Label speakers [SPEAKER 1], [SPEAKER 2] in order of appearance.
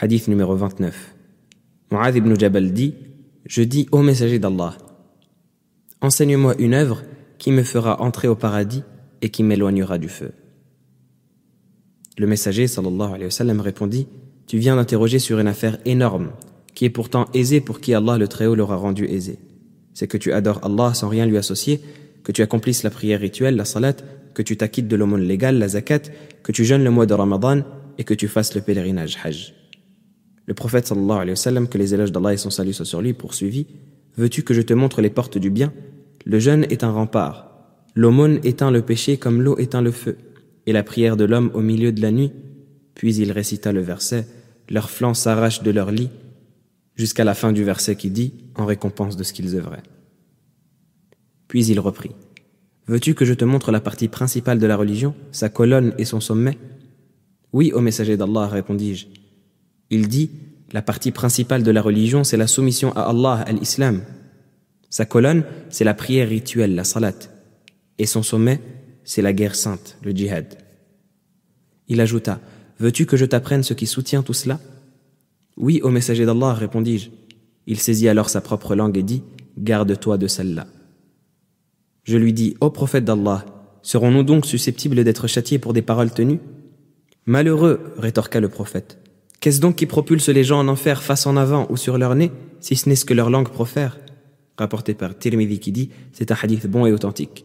[SPEAKER 1] Hadith numéro 29. Mu'adh ibn Jabal dit Je dis au messager d'Allah Enseigne-moi une œuvre qui me fera entrer au paradis et qui m'éloignera du feu. Le messager sallallahu alayhi wa sallam répondit Tu viens d'interroger sur une affaire énorme qui est pourtant aisée pour qui Allah le Très-Haut l'aura rendu aisée. C'est que tu adores Allah sans rien lui associer, que tu accomplisses la prière rituelle, la salat, que tu t'acquittes de l'aumône légale, la zakat, que tu jeûnes le mois de Ramadan et que tu fasses le pèlerinage Hajj. Le prophète sallallahu wa sallam, que les éloges d'Allah et son salut soient sur lui, poursuivit Veux-tu que je te montre les portes du bien? Le jeûne est un rempart. L'aumône éteint le péché comme l'eau éteint le feu. Et la prière de l'homme au milieu de la nuit. Puis il récita le verset Leurs flancs s'arrachent de leur lit, jusqu'à la fin du verset qui dit En récompense de ce qu'ils œuvraient. Puis il reprit Veux-tu que je te montre la partie principale de la religion, sa colonne et son sommet? Oui, ô messager d'Allah, répondis-je. Il dit La partie principale de la religion, c'est la soumission à Allah, à l'islam. Sa colonne, c'est la prière rituelle, la salat. Et son sommet, c'est la guerre sainte, le djihad. Il ajouta Veux-tu que je t'apprenne ce qui soutient tout cela? Oui, ô messager d'Allah, répondis-je. Il saisit alors sa propre langue et dit Garde-toi de celle-là. Je lui dis Ô prophète d'Allah, serons-nous donc susceptibles d'être châtiés pour des paroles tenues? Malheureux, rétorqua le prophète. Qu'est-ce donc qui propulse les gens en enfer face en avant ou sur leur nez, si ce n'est ce que leur langue profère? Rapporté par Tirmidhi qui dit C'est un hadith bon et authentique.